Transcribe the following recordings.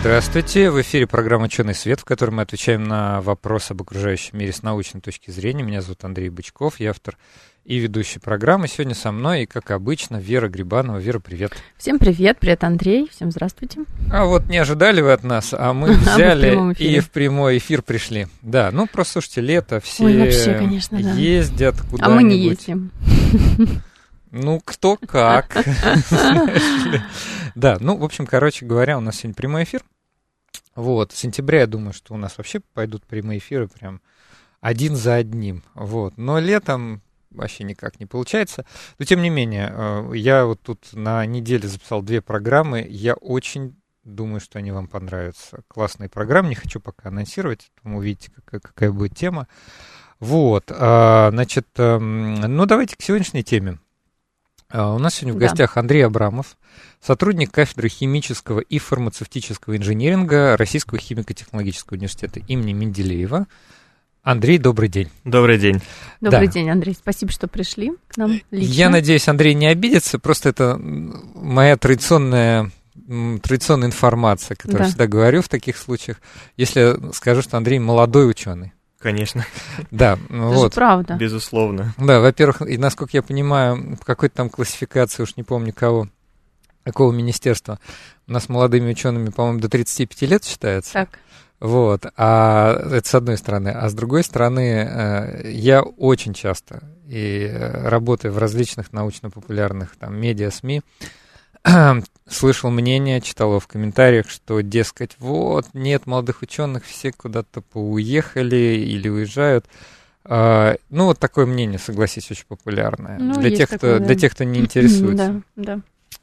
Здравствуйте, в эфире программа «Ученый свет», в которой мы отвечаем на вопросы об окружающем мире с научной точки зрения. Меня зовут Андрей Бычков, я автор и ведущий программы. Сегодня со мной, и, как обычно, Вера Грибанова. Вера, привет. Всем привет, привет, Андрей, всем здравствуйте. А вот не ожидали вы от нас, а мы взяли и в прямой эфир пришли. Да, ну просто, слушайте, лето, все Ой, вообще, конечно, да. ездят куда-нибудь. А мы не ездим. Ну, кто как. Да, ну, в общем, короче говоря, у нас сегодня прямой эфир. Вот, с сентября я думаю, что у нас вообще пойдут прямые эфиры прям один за одним. Вот, но летом вообще никак не получается. Но тем не менее, э, я вот тут на неделе записал две программы. Я очень думаю, что они вам понравятся. Классные программы, не хочу пока анонсировать, потом увидите, какая, какая будет тема. Вот, а, значит, эм, ну давайте к сегодняшней теме. А, у нас сегодня в гостях да. Андрей Абрамов, сотрудник кафедры химического и фармацевтического инжиниринга Российского химико-технологического университета имени Менделеева. Андрей, добрый день. Добрый день. Добрый да. день, Андрей. Спасибо, что пришли к нам лично. Я надеюсь, Андрей не обидится. Просто это моя традиционная традиционная информация, которую да. я всегда говорю в таких случаях. Если скажу, что Андрей молодой ученый. Конечно. Да, Это вот. правда. Безусловно. Да, во-первых, и насколько я понимаю, в какой-то там классификации, уж не помню кого, какого министерства, у нас молодыми учеными, по-моему, до 35 лет считается. Так. Вот, а это с одной стороны. А с другой стороны, э, я очень часто, и э, работая в различных научно-популярных там медиа, СМИ, слышал мнение, читал его в комментариях, что, дескать, вот, нет молодых ученых, все куда-то поуехали или уезжают. А, ну, вот такое мнение, согласись, очень популярное. Ну, для, тех, такое, кто, да. для тех, кто не интересуется. Да, да.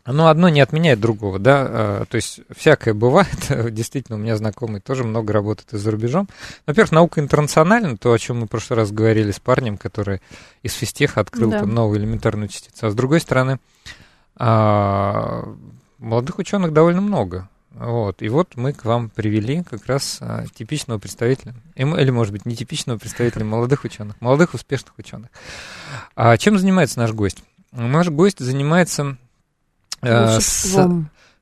Но одно не отменяет другого, да, а, то есть всякое бывает, действительно, у меня знакомые тоже много работают и за рубежом. Во-первых, наука интернациональна, то, о чем мы в прошлый раз говорили с парнем, который из физтеха открыл да. новую элементарную частицу. А с другой стороны, а, молодых ученых довольно много. Вот. И вот мы к вам привели как раз а, типичного представителя, или, может быть, нетипичного представителя молодых ученых, молодых успешных ученых. А чем занимается наш гость? Наш гость занимается а, с,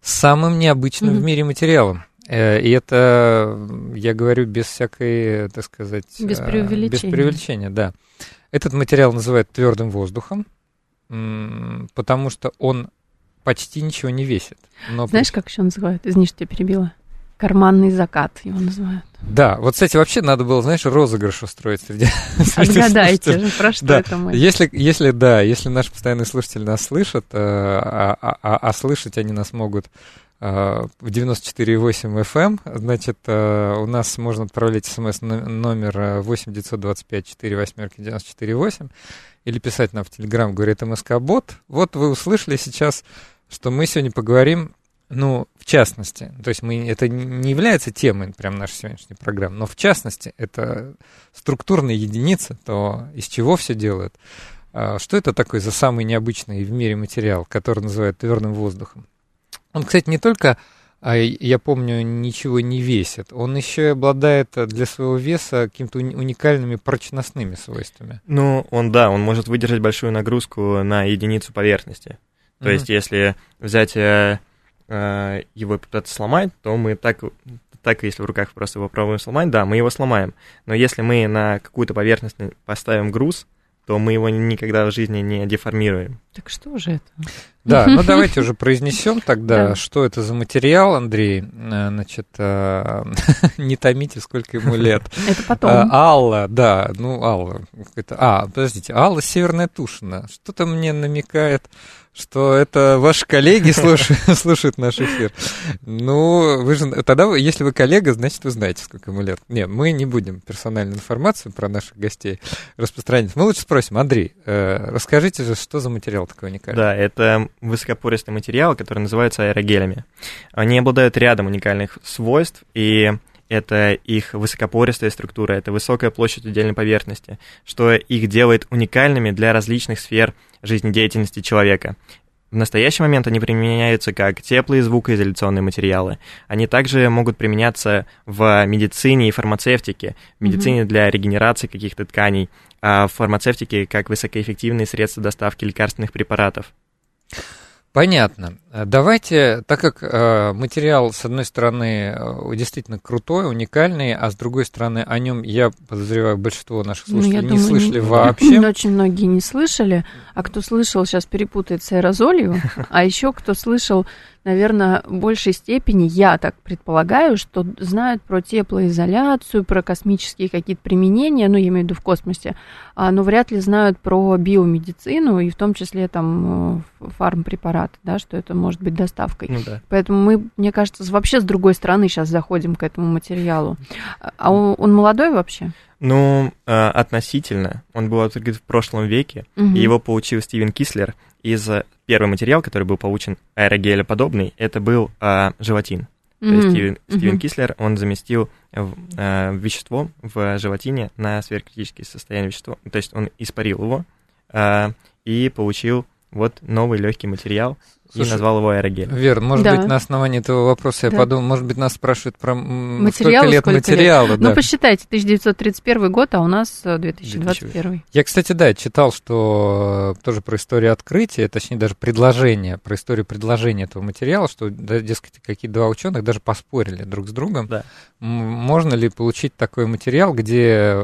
самым необычным mm-hmm. в мире материалом. Э, и это, я говорю, без всякой, так сказать... Без преувеличения. Без преувеличения, да. Этот материал называют твердым воздухом, потому что он почти ничего не весит. Но... Знаешь, как еще называют? Извини, что я перебила. Карманный закат его называют. Да, вот, кстати, вообще надо было, знаешь, розыгрыш устроить среди, среди Отгадайте же, про что да. это мы. Если, если, да, если наши постоянные слушатели нас слышат, э, а, а, а, а слышать они нас могут в 94,8 FM, значит, э, у нас можно отправлять смс номер 8 925 4 восьмерки 94,8 или писать нам в Телеграм, говорит МСК-бот. Вот вы услышали сейчас что мы сегодня поговорим, ну, в частности, то есть мы, это не является темой прям нашей сегодняшней программы, но в частности, это структурная единица, то из чего все делают. А, что это такое за самый необычный в мире материал, который называют твердым воздухом? Он, кстати, не только, а, я помню, ничего не весит, он еще и обладает для своего веса какими-то уникальными прочностными свойствами. Ну, он, да, он может выдержать большую нагрузку на единицу поверхности. То mm-hmm. есть, если взять э, э, его и попытаться сломать, то мы так, так, если в руках просто его пробуем сломать, да, мы его сломаем. Но если мы на какую-то поверхность поставим груз, то мы его никогда в жизни не деформируем. Так что же это? Да, ну давайте уже произнесем тогда, что это за материал, Андрей. Э, значит, э, не томите, сколько ему лет. Это потом. Э, Алла, да, ну Алла. Это, а, подождите, Алла Северная Тушина. Что-то мне намекает что это ваши коллеги слушают, слушают наш эфир. Ну, вы же тогда, если вы коллега, значит, вы знаете, сколько ему лет. Нет, мы не будем персональную информацию про наших гостей распространять. Мы лучше спросим, Андрей, э, расскажите же, что за материал такой уникальный? Да, это высокопористый материал, который называется аэрогелями. Они обладают рядом уникальных свойств, и это их высокопористая структура, это высокая площадь удельной поверхности, что их делает уникальными для различных сфер жизнедеятельности человека. В настоящий момент они применяются как теплые звукоизоляционные материалы. Они также могут применяться в медицине и фармацевтике, в медицине mm-hmm. для регенерации каких-то тканей, а в фармацевтике как высокоэффективные средства доставки лекарственных препаратов. Понятно. Давайте, так как э, материал, с одной стороны, э, действительно крутой, уникальный, а с другой стороны, о нем, я подозреваю, большинство наших ну, слушателей ну, не думаю, слышали не, вообще. Очень многие не слышали, а кто слышал, сейчас перепутает с аэрозолью, а еще кто слышал наверное, в большей степени, я так предполагаю, что знают про теплоизоляцию, про космические какие-то применения, ну, я имею в виду в космосе, а, но вряд ли знают про биомедицину и в том числе там э, фармпрепараты, да, что это может быть доставкой. Ну, да. Поэтому мы, мне кажется, вообще с другой стороны сейчас заходим к этому материалу. А он, он молодой вообще? Ну, э, относительно. Он был открыт в прошлом веке, угу. и его получил Стивен Кислер из первый материал, который был получен аэрогелеподобный, это был а, желатин. Mm-hmm. То есть Стивен, mm-hmm. Стивен Кислер, он заместил а, вещество в желатине на сверхкритическое состояние вещества, то есть он испарил его а, и получил вот новый легкий материал, Слушай, и назвал его аэрогель. Вер, может да. быть, на основании этого вопроса я да. подумал, может быть, нас спрашивают про материал, сколько лет сколько материала. Лет? Да. Ну, посчитайте, 1931 год, а у нас 2021. Э, я, кстати, да, читал, что э, тоже про историю открытия, точнее, даже предложение, про историю предложения этого материала, что, да, дескать, какие два ученых даже поспорили друг с другом, да. можно ли получить такой материал, где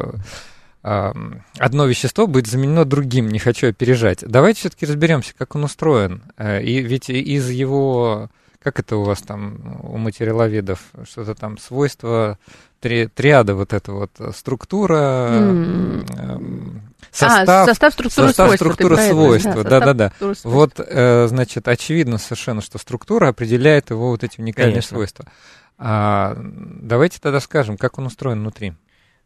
одно вещество будет заменено другим, не хочу опережать. Давайте все-таки разберемся, как он устроен. Э, и ведь из его, как это у вас там, у материаловедов, что-то там, свойства, три, триада вот эта вот, э, структура, mm. состав, а, состав структура состав, свойства. Структура свойства, да-да-да. Вот, значит, очевидно совершенно, что структура определяет его вот эти уникальные Конечно. свойства. А, давайте тогда скажем, как он устроен внутри.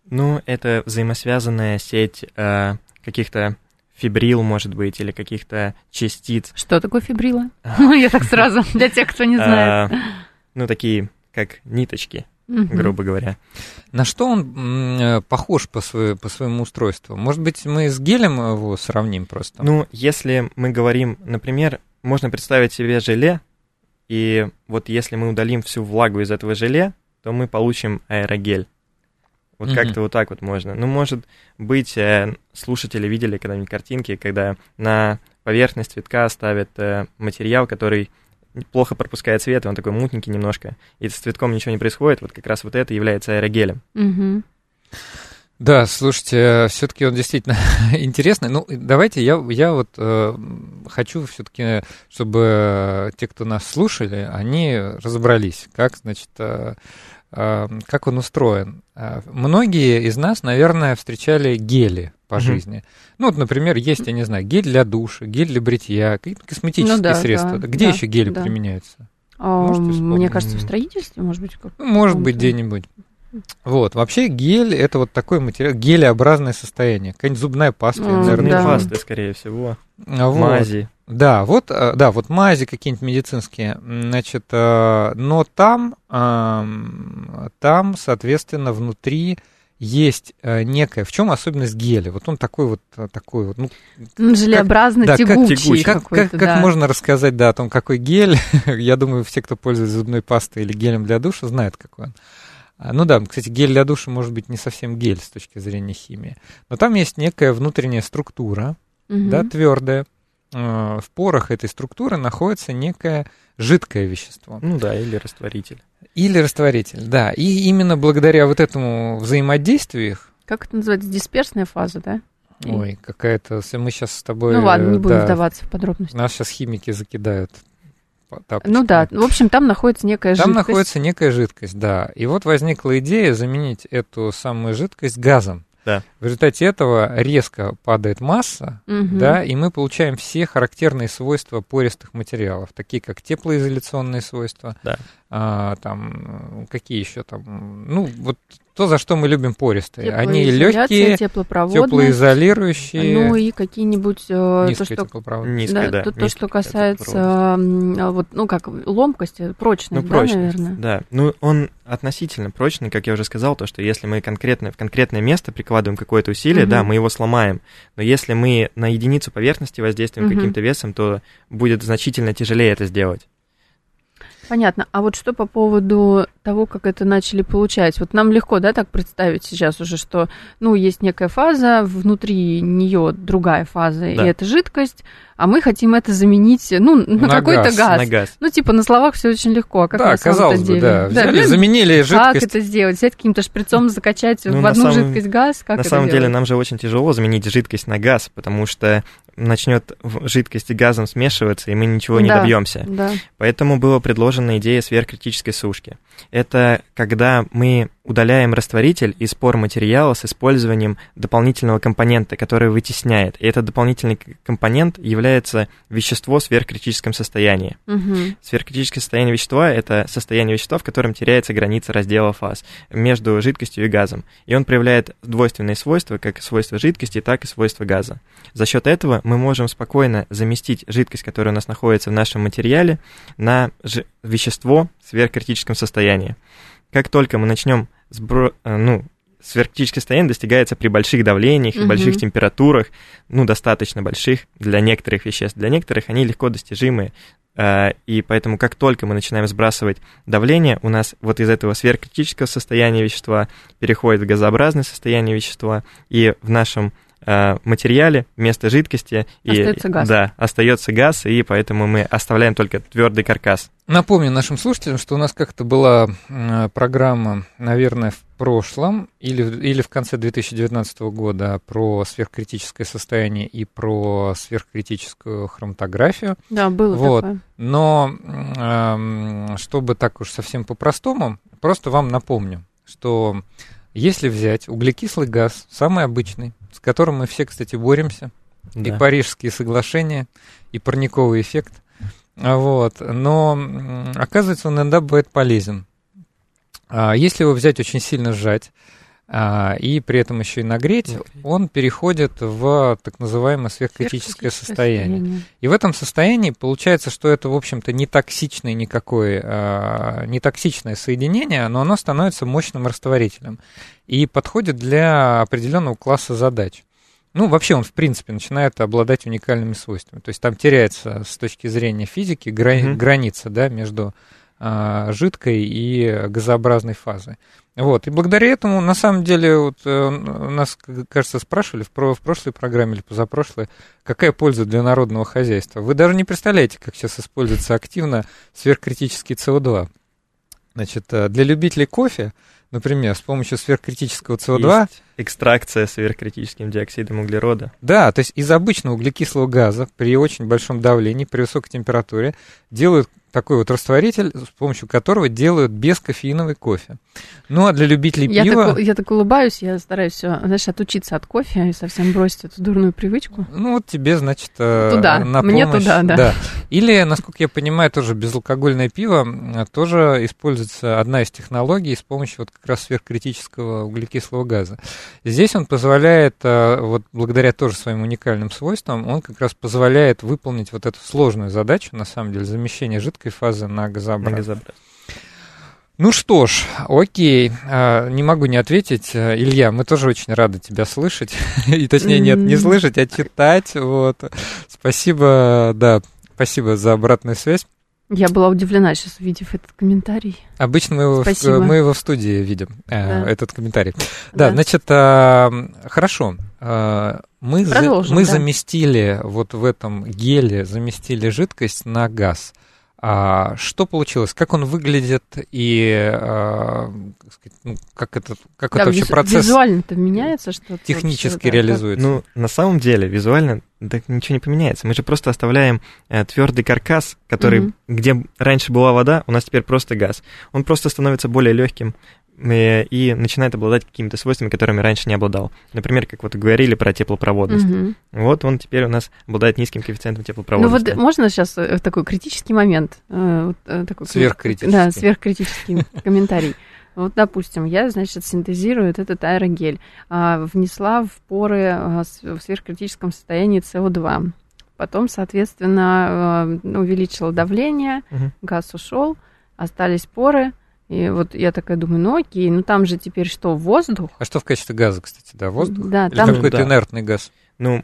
Ну, это взаимосвязанная сеть э, каких-то фибрил, может быть, или каких-то частиц. Что такое фибрила? Я так сразу, для тех, кто не знает. А, ну, такие, как ниточки, грубо говоря. На что он э, похож по, по своему устройству? Может быть, мы с гелем его сравним просто? Ну, если мы говорим, например, можно представить себе желе, и вот если мы удалим всю влагу из этого желе, то мы получим аэрогель. Вот mm-hmm. как-то вот так вот можно. Ну, может быть, э, слушатели видели когда-нибудь картинки, когда на поверхность цветка ставят э, материал, который плохо пропускает свет, и он такой мутненький немножко, и с цветком ничего не происходит, вот как раз вот это является аэрогелем. Mm-hmm. Да, слушайте, э, все-таки он действительно интересный. Ну, давайте я, я вот э, хочу все-таки, чтобы те, кто нас слушали, они разобрались, как, значит, э, как он устроен. Э, многие из нас, наверное, встречали гели по mm-hmm. жизни. Ну, вот, например, есть, я не знаю, гель для душа, гель для бритья, какие-то косметические ну, да, средства. Да, Где да, еще гели да. применяются? А, мне кажется, в строительстве, может быть. Как ну, может быть, где-нибудь. Вот, вообще гель это вот такой материал, гелеобразное состояние. Какая-нибудь зубная паста, mm, наверное. Да. пасты, скорее всего. А вот. Мази. Да, вот, э, да, вот мази какие-нибудь медицинские, значит, э, но там, там, соответственно, внутри есть э, некая, в чем особенность геля? Вот он такой вот, такой вот, ну, желеобразно как, тягучий. Да, как, тягучий. Как, как, да. как можно рассказать, да, о том, какой гель? Я думаю, все, кто пользуется зубной пастой или гелем для душа, знают, какой он. А, ну да, кстати, гель для душа может быть не совсем гель с точки зрения химии, но там есть некая внутренняя структура, угу. да, твердая, Э, в порах этой структуры находится некое жидкое вещество. Ну да, или растворитель. Или растворитель, да. И именно благодаря вот этому взаимодействию их... Как это называется? Дисперсная фаза, да? Ой, какая-то... Мы сейчас с тобой... Ну ладно, не будем да, вдаваться в подробности. Нас сейчас химики закидают тапочками. Ну да, в общем, там находится некая там жидкость. Там находится некая жидкость, да. И вот возникла идея заменить эту самую жидкость газом. Да. В результате этого резко падает масса, угу. да, и мы получаем все характерные свойства пористых материалов, такие как теплоизоляционные свойства, да. а, там какие еще там, ну вот то, за что мы любим пористые. Они легкие, теплоизолирующие. Ну и какие-нибудь э, то, что теплопроводность. Низкая, да. то, то, что касается вот, ну как ломкость, Ну, прочность, да, прочность, наверное. да. Ну, он относительно прочный, как я уже сказал, то, что если мы конкретно в конкретное место прикладываем какое-то усилие, Мгм. да, мы его сломаем. Но если мы на единицу поверхности воздействуем Мгм. каким-то весом, то будет значительно тяжелее это сделать. Понятно. А вот что по поводу того, как это начали получать? Вот нам легко, да, так представить сейчас уже, что, ну, есть некая фаза, внутри нее другая фаза, Да. и это жидкость, а мы хотим это заменить, ну, на, На какой-то газ, газ. На газ. Ну, типа, на словах все очень легко, а как да, на казалось бы, деле? да. Взяли, ну, заменили Как жидкость. это сделать? Взять каким-то шприцом, закачать Ну, в одну самом- жидкость газ? Как на самом деле делать? нам же очень тяжело заменить жидкость на газ, потому что начнет в жидкость с газом смешиваться, и мы ничего не Да. добьемся. Да. Поэтому была предложена идея сверхкритической сушки. Это когда мы удаляем растворитель из пор материала с использованием дополнительного компонента, который вытесняет. И этот дополнительный компонент является вещество в сверхкритическом состоянии. Мгм. Сверхкритическое состояние вещества – это состояние вещества, в котором теряется граница раздела фаз между жидкостью и газом. И он проявляет двойственные свойства, как свойства жидкости, так и свойства газа. За счет этого мы можем спокойно заместить жидкость, которая у нас находится в нашем материале, на вещество в сверхкритическом состоянии. Как только мы начнем сбро... э, ну, сверхкритическое состояние достигается при больших давлениях и больших температурах, ну, достаточно больших для некоторых веществ. Для некоторых они легко достижимы, э, и поэтому как только мы начинаем сбрасывать давление, у нас вот из этого сверхкритического состояния вещества переходит в газообразное состояние вещества, и в нашем материале вместо жидкости и, Остается газ. да, остается газ, и поэтому мы оставляем только твердый каркас. Напомню нашим слушателям, что у нас как-то была программа, наверное, в прошлом или, в- или в конце 2019 года про сверхкритическое состояние и про сверхкритическую хроматографию. Да, было Вот. такое. Но, чтобы так уж совсем по-простому, просто вам напомню, что если взять углекислый газ, самый обычный, с которым мы все, кстати, боремся, и Да. Парижские соглашения, и парниковый эффект. А Вот. Но оказывается, он иногда бывает полезен. А, Если его взять очень сильно сжать и при этом еще и нагреть, он переходит в так называемое сверхкритическое состояние. И в этом состоянии получается, что это, в общем-то, не токсичное никакое, а, не токсичное соединение, но оно становится мощным растворителем и подходит для определенного класса задач. Ну, вообще он, в принципе, начинает обладать уникальными свойствами. То есть там теряется с точки зрения физики гра- Мгм. граница да, между а, жидкой и газообразной фазой. Вот. И благодаря этому, на самом деле, вот, э, нас, кажется, спрашивали в, в прошлой программе или позапрошлой, какая польза для народного хозяйства. Вы даже не представляете, как сейчас используется активно сверхкритический СО2. Значит, э, для любителей кофе, например, с помощью сверхкритического СО2 Есть экстракция сверхкритическим диоксидом углерода. Да, то есть из обычного углекислого газа при очень большом давлении, при высокой температуре делают такой вот растворитель, с помощью которого делают бескофеиновый кофе. Ну а для любителей Я пива... так, я так улыбаюсь, я стараюсь все, знаешь, отучиться от кофе и совсем бросить эту дурную привычку. Ну, вот тебе, значит, э, Туда, на мне помощь. туда, да. Или, насколько я понимаю, тоже безалкогольное пиво тоже используется одна из технологий с помощью вот как раз сверхкритического углекислого газа. Здесь он позволяет, э, вот благодаря тоже своим уникальным свойствам, он как раз позволяет выполнить вот эту сложную задачу, на самом деле, замещение жидкой фазы на На газообразную. газообразие. Ну что ж, окей, а, не могу не ответить. Илья, мы тоже очень рады тебя слышать. И точнее, нет, не слышать, а читать. Вот. Спасибо, да, спасибо за обратную связь. Я была удивлена сейчас, увидев этот комментарий. Обычно мы его, в, мы его в студии видим, э, Да. этот комментарий. Да, Да. значит, а, хорошо. А, мы за- мы да. заместили вот в этом геле, заместили жидкость на газ. А, что получилось? Как он выглядит и а, как, сказать, ну, как, этот, как Да, это вообще визу- процесс Визуально-то меняется что-то? технически вообще, да, реализуется? Ну, на самом деле, визуально так ничего не поменяется. Мы же просто оставляем твердый каркас, который, Мгм. где раньше была вода, у нас теперь просто газ. Он просто становится более легким э, и начинает обладать какими-то свойствами, которыми раньше не обладал. Например, как вот говорили про теплопроводность. Мгм. Вот он теперь у нас обладает низким коэффициентом Ну теплопроводности. вот можно сейчас такой критический момент? э, э, такой, Сверхкритический. Да, сверхкритический комментарий. Вот, допустим, я, значит, синтезирую этот аэрогель, а, внесла в поры в сверхкритическом состоянии СО2. Потом, соответственно, увеличила давление, угу. газ ушел, остались поры. И вот я такая думаю, ну окей, ну там же теперь что, воздух? А что в качестве газа, кстати, да, воздух? Да, Или там какой-то да. инертный газ? Ну,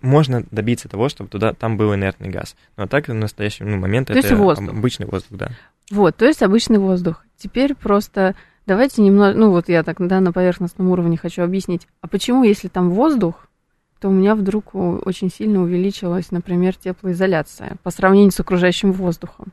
можно добиться того, чтобы туда там был инертный газ. Но так в настоящий ну, момент то это воздух. обычный воздух, да. Вот, то есть обычный воздух. Теперь просто давайте немного, ну вот я так, да, на поверхностном уровне хочу объяснить, а почему, если там воздух, то у меня вдруг очень сильно увеличилась, например, теплоизоляция по сравнению с окружающим воздухом.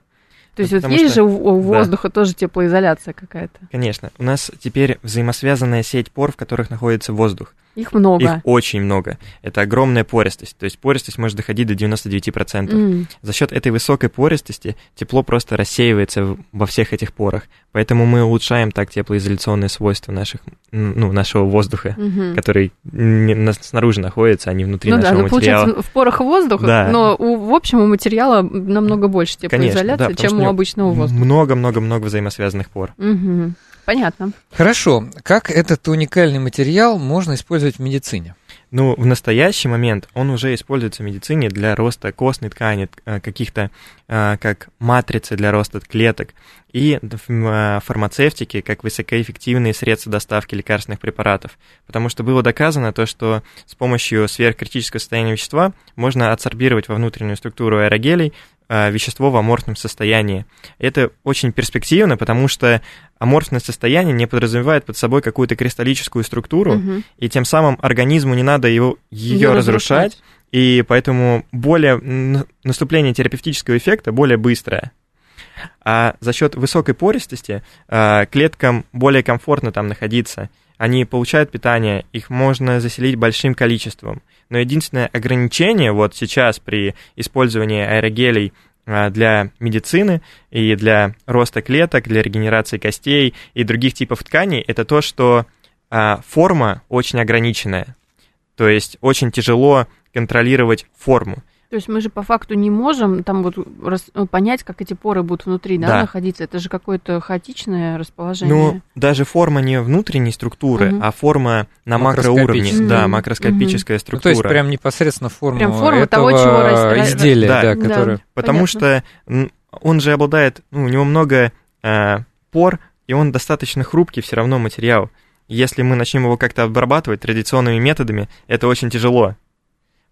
То есть вот есть что, же у воздуха да. тоже теплоизоляция какая-то. Конечно. У нас теперь взаимосвязанная сеть пор, в которых находится воздух. Их много. Их очень много. Это огромная пористость. То есть пористость может доходить до 99%. Mm. За счет этой высокой пористости тепло просто рассеивается во всех этих порах. Поэтому мы улучшаем так теплоизоляционные свойства наших, ну, нашего воздуха, mm-hmm. который снаружи находится, а не внутри ну, нашего да, ну, материала. Получается, в порах воздух, да. но у, в общем у материала намного больше теплоизоляции, Конечно, да, чем у обычного воздуха. Много-много-много взаимосвязанных пор. Mm-hmm. Понятно. Хорошо. Как этот уникальный материал можно использовать в медицине? Ну, в настоящий момент он уже используется в медицине для роста костной ткани, э, каких-то э, как матрицы для роста клеток, и в э, фармацевтике как высокоэффективные средства доставки лекарственных препаратов. Потому что было доказано то, что с помощью сверхкритического состояния вещества можно адсорбировать во внутреннюю структуру аэрогелей вещество в аморфном состоянии. Это очень перспективно, потому что аморфное состояние не подразумевает под собой какую-то кристаллическую структуру, угу. и тем самым организму не надо его, ее разрушать, разрушать, и поэтому более наступление терапевтического эффекта более быстрое. А за счет высокой пористости э, клеткам более комфортно там находиться. Они получают питание, их можно заселить большим количеством но единственное ограничение вот сейчас при использовании аэрогелей а, для медицины и для роста клеток, для регенерации костей и других типов тканей, это то, что а, форма очень ограниченная. То есть очень тяжело контролировать форму. То есть мы же по факту не можем там вот рас, ну, понять, как эти поры будут внутри да, да. находиться. Это же какое-то хаотичное расположение. Ну, даже форма не внутренней структуры, угу. а форма на макроуровне. Угу. Да, макроскопическая угу. структура. Ну, то есть прям непосредственно форма, прям форма этого того, чего изделия, да, да, да, которое... Потому Понятно. что он же обладает, ну, у него много э, пор, и он достаточно хрупкий все равно материал. Если мы начнем его как-то обрабатывать традиционными методами, это очень тяжело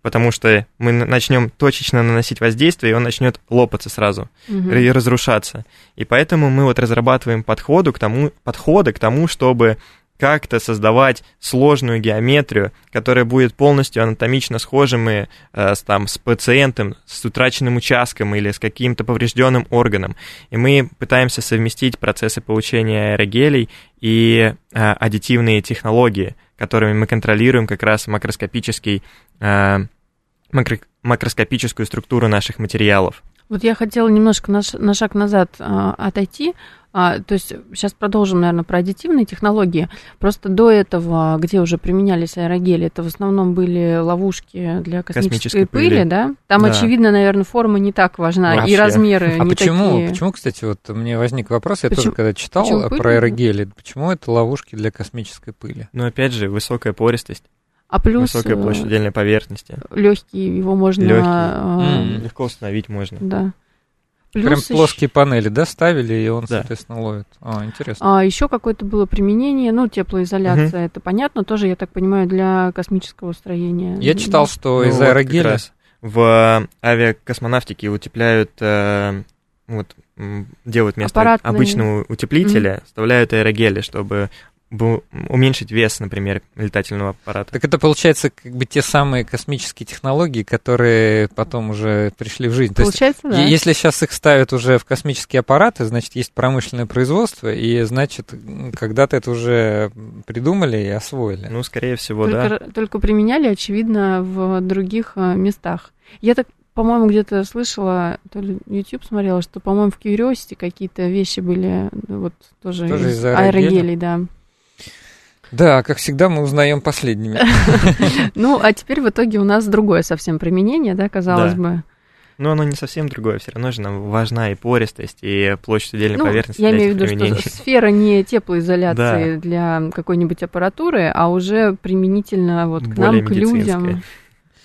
потому что мы начнем точечно наносить воздействие, и он начнет лопаться сразу угу. и разрушаться. И поэтому мы вот разрабатываем подходы к тому, подходы к тому, чтобы как-то создавать сложную геометрию, которая будет полностью анатомично схожими э, с, там, с пациентом, с утраченным участком или с каким-то поврежденным органом. И мы пытаемся совместить процессы получения аэрогелей и э, аддитивные технологии, которыми мы контролируем как раз макроскопический э, макро, макроскопическую структуру наших материалов. Вот я хотела немножко на, на шаг назад а, отойти. А, то есть сейчас продолжим, наверное, про аддитивные технологии. Просто до этого, где уже применялись аэрогели, это в основном были ловушки для космической, космической пыли, пыли, да? Там, да. очевидно, наверное, форма не так важна, Вообще. и размеры а не почему, такие. почему, кстати, вот мне возник вопрос, я почему, тоже когда читал про аэрогели, почему это ловушки для космической пыли? Ну, опять же, высокая пористость. А плюс... Высокая площадь отдельной поверхности. Легкий, его можно... Легкий. Mm. Легко установить можно. Да. Плюс Прям еще... плоские панели, да, ставили, и он, да. соответственно, ловит. А, интересно. А еще какое-то было применение, ну, теплоизоляция, угу. это понятно, тоже, я так понимаю, для космического строения. Я читал, что ну, из вот аэрогеля... в авиакосмонавтике утепляют, э, вот, делают вместо Аппаратные... обычного утеплителя, mm вставляют аэрогели, чтобы уменьшить вес, например, летательного аппарата. Так это получается как бы те самые космические технологии, которые потом уже пришли в жизнь. Получается, То есть, да. Если сейчас их ставят уже в космические аппараты, значит, есть промышленное производство, и значит, когда-то это уже придумали и освоили. Ну, скорее всего, только, да. Только применяли, очевидно, в других э, местах. Я так по-моему, где-то слышала, то ли YouTube смотрела, что, по-моему, в Curiosity какие-то вещи были, вот тоже, тоже из, из аэрогелей, да. Да, как всегда, мы узнаем последними. Ну, а теперь в итоге у нас другое совсем применение, да, казалось бы. Но оно не совсем другое, все равно же нам важна и пористость, и площадь удельной ну, поверхности. Я имею в виду, что сфера не теплоизоляции да. для какой-нибудь аппаратуры, а уже применительно вот к Более нам, к людям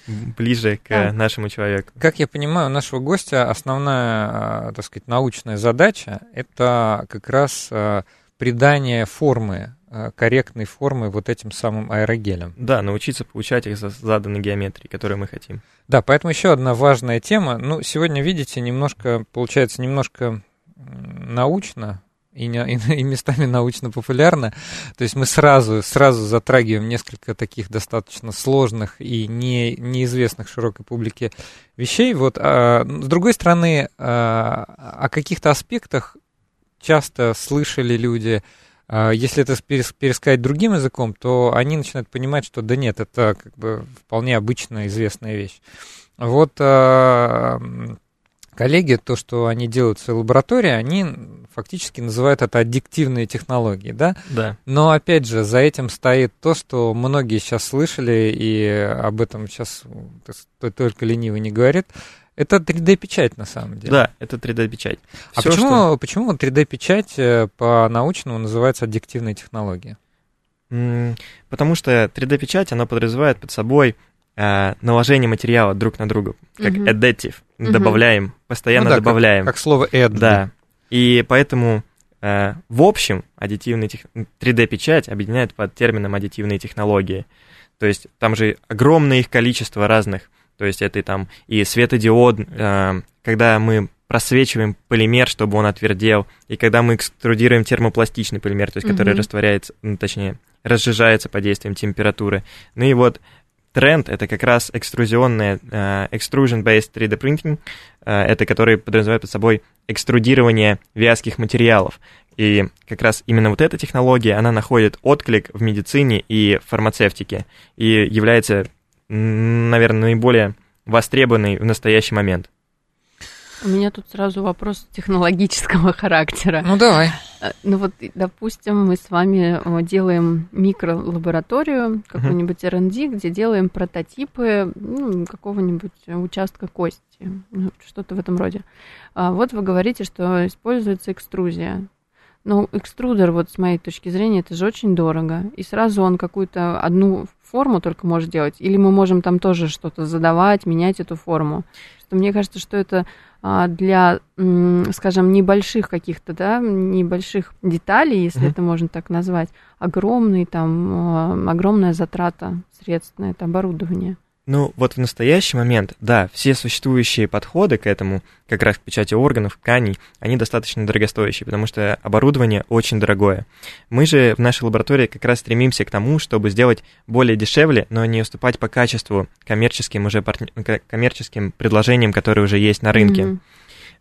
ближе к да. нашему человеку. Как я понимаю, у нашего гостя основная, а, так сказать, научная задача – это как раз а, придание формы Э, корректной формы вот этим самым аэрогелем. Да, научиться получать их за заданной геометрии, которую мы хотим. Да, поэтому еще одна важная тема. Ну, сегодня, видите, немножко, получается, немножко научно и, не, и местами научно-популярно. То есть мы сразу, сразу затрагиваем несколько таких достаточно сложных и не, неизвестных широкой публике вещей. Вот, а, с другой стороны, а, о каких-то аспектах часто слышали люди, а если это пересказать другим языком, то они начинают понимать, что да нет, это как бы вполне обычная известная вещь. Вот а, коллеги, то, что они делают в своей лаборатории, они фактически называют это аддиктивные технологии, да? Да. Но, опять же, за этим стоит то, что многие сейчас слышали, и об этом сейчас только ленивый не говорит, это 3D-печать на самом деле. Да, это 3D-печать. А Всё, почему, что... почему 3D-печать э, по-научному называется аддиктивной технологией? Потому что 3D-печать, она подразумевает под собой э, наложение материала друг на друга, как угу. additive. Угу. Добавляем, постоянно ну, да, добавляем. Как, как слово add. Да. И поэтому э, в общем аддитивный тех... 3D-печать объединяет под термином аддитивные технологии. То есть там же огромное их количество разных то есть это там и светодиод, э, когда мы просвечиваем полимер, чтобы он отвердел, и когда мы экструдируем термопластичный полимер, то есть который mm-hmm. растворяется, ну, точнее, разжижается под действием температуры. Ну и вот тренд — это как раз экструзионная, uh, extrusion-based 3D printing, uh, это который подразумевает под собой экструдирование вязких материалов. И как раз именно вот эта технология, она находит отклик в медицине и фармацевтике и является наверное, наиболее востребованный в настоящий момент. У меня тут сразу вопрос технологического характера. Ну, давай. Э, ну вот, допустим, мы с вами делаем микролабораторию, какой-нибудь R&D, где делаем прототипы ну, какого-нибудь участка кости, ну, что-то в этом роде. А вот вы говорите, что используется экструзия. Ну, экструдер, вот с моей точки зрения, это же очень дорого. И сразу он какую-то одну форму только может делать, или мы можем там тоже что-то задавать, менять эту форму. Что мне кажется, что это а, для, скажем, небольших каких-то, да, небольших деталей, если mm-hmm. это можно так назвать, огромный там, а, огромная затрата средств на это оборудование. Ну, вот в настоящий момент, да, все существующие подходы к этому, как раз к печати органов, тканей, они достаточно дорогостоящие, потому что оборудование очень дорогое. Мы же в нашей лаборатории как раз стремимся к тому, чтобы сделать более дешевле, но не уступать по качеству коммерческим уже партн... коммерческим предложениям, которые уже есть на рынке. Mm-hmm.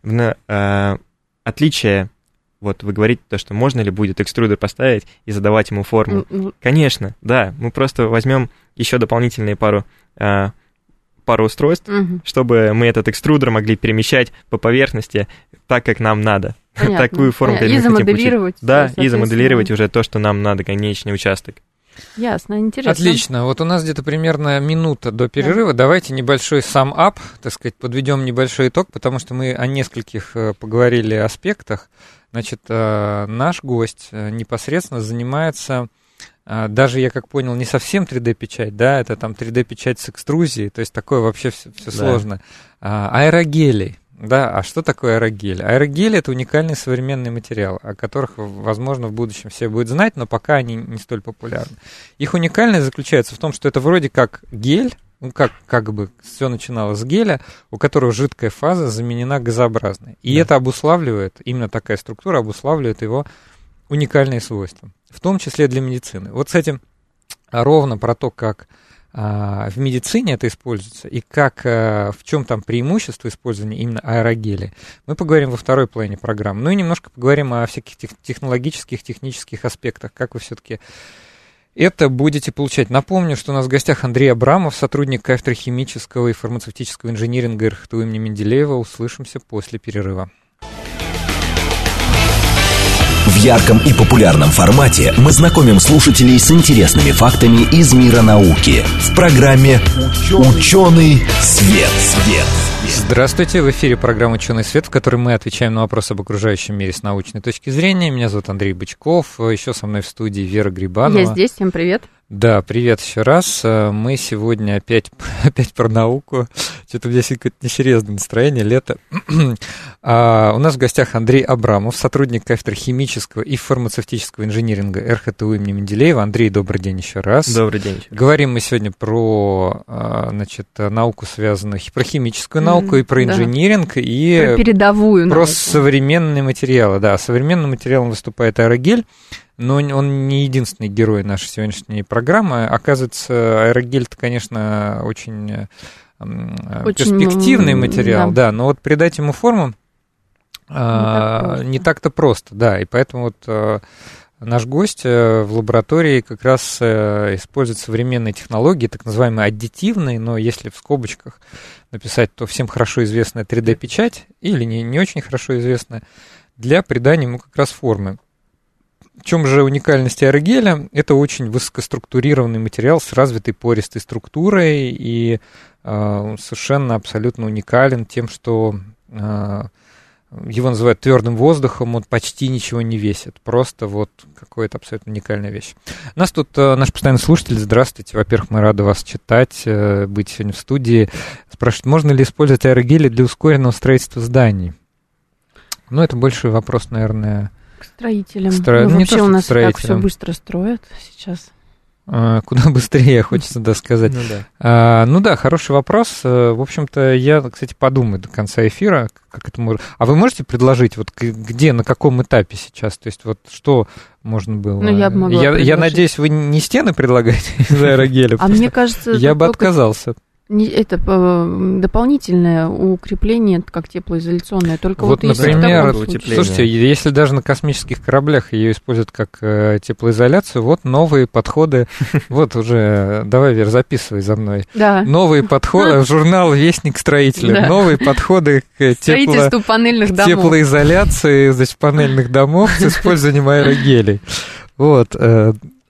В, э, отличие вот вы говорите то, что можно ли будет экструдер поставить и задавать ему форму. Mm-hmm. Конечно, да. Мы просто возьмем еще дополнительные пару, э, пару устройств, mm-hmm. чтобы мы этот экструдер могли перемещать по поверхности так, как нам надо. Понятно. Такую форму, Понятно. И замоделировать. Да, и замоделировать уже то, что нам надо, конечный участок. Ясно, интересно. Отлично. Вот у нас где-то примерно минута до перерыва. Да. Давайте небольшой сам ап, так сказать, подведем небольшой итог, потому что мы о нескольких э, поговорили аспектах. Значит, э, наш гость э, непосредственно занимается даже, я как понял, не совсем 3D-печать, да, это там 3D-печать с экструзией, то есть такое вообще все, все да. сложно. А, да, а что такое аэрогель? Аэрогель это уникальный современный материал, о которых, возможно, в будущем все будут знать, но пока они не столь популярны. Их уникальность заключается в том, что это вроде как гель, ну как, как бы все начиналось с геля, у которого жидкая фаза заменена газообразной. И да. это обуславливает, именно такая структура обуславливает его уникальные свойства, в том числе для медицины. Вот с этим ровно про то, как а, в медицине это используется и как, а, в чем там преимущество использования именно аэрогеля, мы поговорим во второй половине программы. Ну и немножко поговорим о всяких технологических, технических аспектах, как вы все-таки это будете получать. Напомню, что у нас в гостях Андрей Абрамов, сотрудник кафедры химического и фармацевтического инжиниринга РХТУ имени Менделеева. Услышимся после перерыва. В ярком и популярном формате мы знакомим слушателей с интересными фактами из мира науки в программе «Ученый, свет». свет. Здравствуйте, в эфире программа «Ученый свет», в которой мы отвечаем на вопросы об окружающем мире с научной точки зрения. Меня зовут Андрей Бычков, еще со мной в студии Вера Грибанова. Я здесь, всем привет. Да, привет еще раз. Мы сегодня опять, опять про науку. Что-то у меня сегодня несерьезное настроение, лето. а, у нас в гостях Андрей Абрамов, сотрудник кафедры химического и фармацевтического инжиниринга РХТУ имени Менделеева. Андрей, добрый день еще раз. Добрый день. Говорим мы сегодня про значит, науку, связанную, про химическую науку mm, и про инжиниринг, да. и про передовую про науку. современные материалы. Да, современным материалом выступает аэрогель. Но он не единственный герой нашей сегодняшней программы. Оказывается, аэрогель-то, конечно, очень, очень перспективный материал, да. да, но вот придать ему форму не, так не так-то просто, да, и поэтому вот наш гость в лаборатории как раз использует современные технологии, так называемые аддитивные, но если в скобочках написать, то всем хорошо известная 3D-печать или не, не очень хорошо известная, для придания ему как раз формы. В чем же уникальность аэрогеля? Это очень высокоструктурированный материал с развитой пористой структурой и э, совершенно абсолютно уникален тем, что э, его называют твердым воздухом, он почти ничего не весит. Просто вот какая-то абсолютно уникальная вещь. Нас тут э, наш постоянный слушатель. Здравствуйте. Во-первых, мы рады вас читать, э, быть сегодня в студии. Спрашивает, можно ли использовать аэрогели для ускоренного строительства зданий? Ну, это больше вопрос, наверное, к строителям. Стро... Ну, не вообще у нас так все быстро строят сейчас. А, куда быстрее, хочется да, сказать. Ну да. А, ну да, хороший вопрос. В общем-то, я, кстати, подумаю до конца эфира, как это может. А вы можете предложить, вот где, на каком этапе сейчас? То есть, вот что можно было? Ну, я бы могла Я, я надеюсь, вы не стены предлагаете из аэрогеля? А мне кажется... Я бы отказался. Это э, дополнительное укрепление, как теплоизоляционное. Только вот, вот например, слушайте, если даже на космических кораблях ее используют как э, теплоизоляцию, вот новые подходы. Вот уже, давай, Вер, записывай за мной. Да. Новые подходы, журнал Вестник строителя. Да. Новые подходы к, тепло, панельных домов. теплоизоляции значит, панельных домов с использованием аэрогелей. Вот.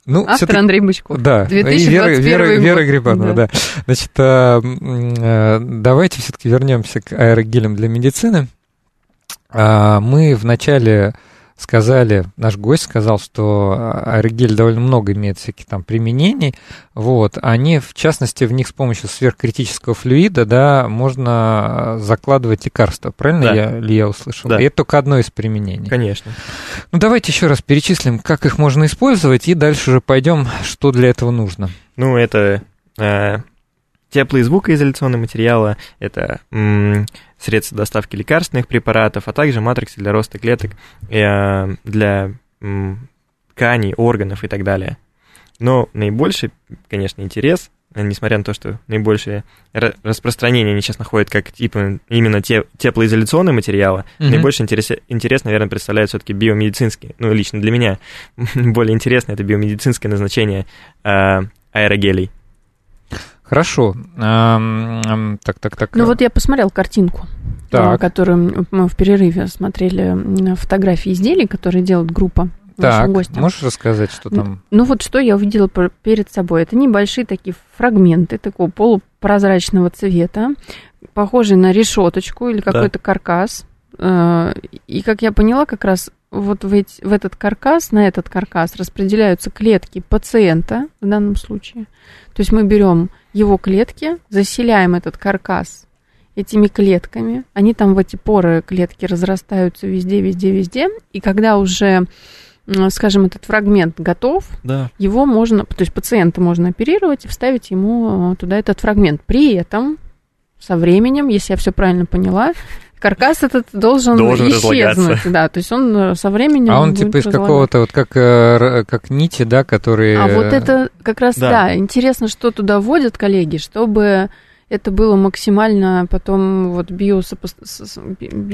Э, Ну, Автор Андрей Бычков. Да, 2021 и Вера, Вера. Вера Грибанова, Да. да. Значит, а, м, а, давайте все-таки вернемся к аэрогелям для медицины. А, Мы вначале сказали, наш гость сказал, что аэрогель довольно много имеет всяких там применений. Вот. Они, в частности, в них с помощью сверхкритического флюида, да, можно закладывать лекарства. Правильно Да. я, ли я услышал? Да. И это только одно из применений. Конечно. Ну, давайте еще раз перечислим, как их можно использовать, и дальше уже пойдем, что для этого нужно. Ну, это э, и звукоизоляционные материалы, это м, средства доставки лекарственных препаратов, а также матриксы для роста клеток, э, для тканей, органов и так далее. Но наибольший, конечно, интерес, э, несмотря на то, что наибольшее ра- распространение они сейчас находят как типа именно те, теплоизоляционные материалы, Мгм. наибольший интерес, интерес, наверное, представляют все-таки биомедицинские. Ну, лично для меня более интересно это биомедицинское назначение э, аэрогелей. Хорошо. Так, так, так. Ну вот я посмотрел картинку, Так. э, которую мы в перерыве смотрели фотографии изделий, которые делает группа так, гостям. можешь рассказать, что там? Ну вот что я увидела перед собой. Это небольшие такие фрагменты такого полупрозрачного цвета, похожие на решеточку или Да. какой-то каркас. Э, И как я поняла, как раз вот в, эти- в этот каркас, на этот каркас распределяются клетки пациента в данном случае. То есть мы берем его клетки, заселяем этот каркас этими клетками. Они там в эти поры клетки разрастаются везде, везде, везде. И когда уже, скажем, этот фрагмент готов, Да. его можно, то есть пациента можно оперировать и вставить ему э, туда этот фрагмент. При этом со временем, если я все правильно поняла, каркас этот должен, Должен исчезнуть. разлагаться. Да, то есть он э, со временем А он будет типа из какого-то, вот как, э, как нити, да, которые... А вот это как раз, да. Да. интересно, что туда вводят коллеги, чтобы это было максимально потом вот биосопо-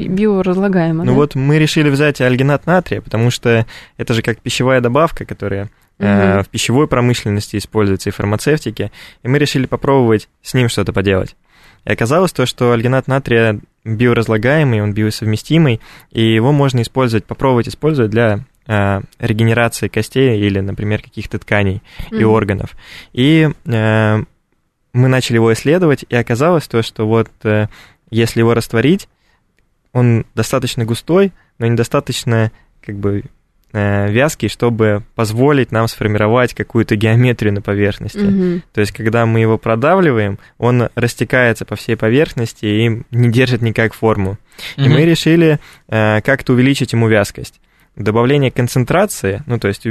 биоразлагаемо. Ну да? вот мы решили взять альгинат натрия, потому что это же как пищевая добавка, которая э, Мгм. в пищевой промышленности используется и в фармацевтике, и мы решили попробовать с ним что-то поделать. И оказалось то, что альгинат натрия биоразлагаемый, он биосовместимый, и его можно использовать, попробовать использовать для э, регенерации костей или, например, каких-то тканей и Мгм. органов. И э, мы начали его исследовать, и оказалось то, что вот э, если его растворить, он достаточно густой, но недостаточно как бы вязкий, чтобы позволить нам сформировать какую-то геометрию на поверхности. Мгм. То есть, когда мы его продавливаем, он растекается по всей поверхности и не держит никак форму. И мы решили э, как-то увеличить ему вязкость. Добавление концентрации, ну, то есть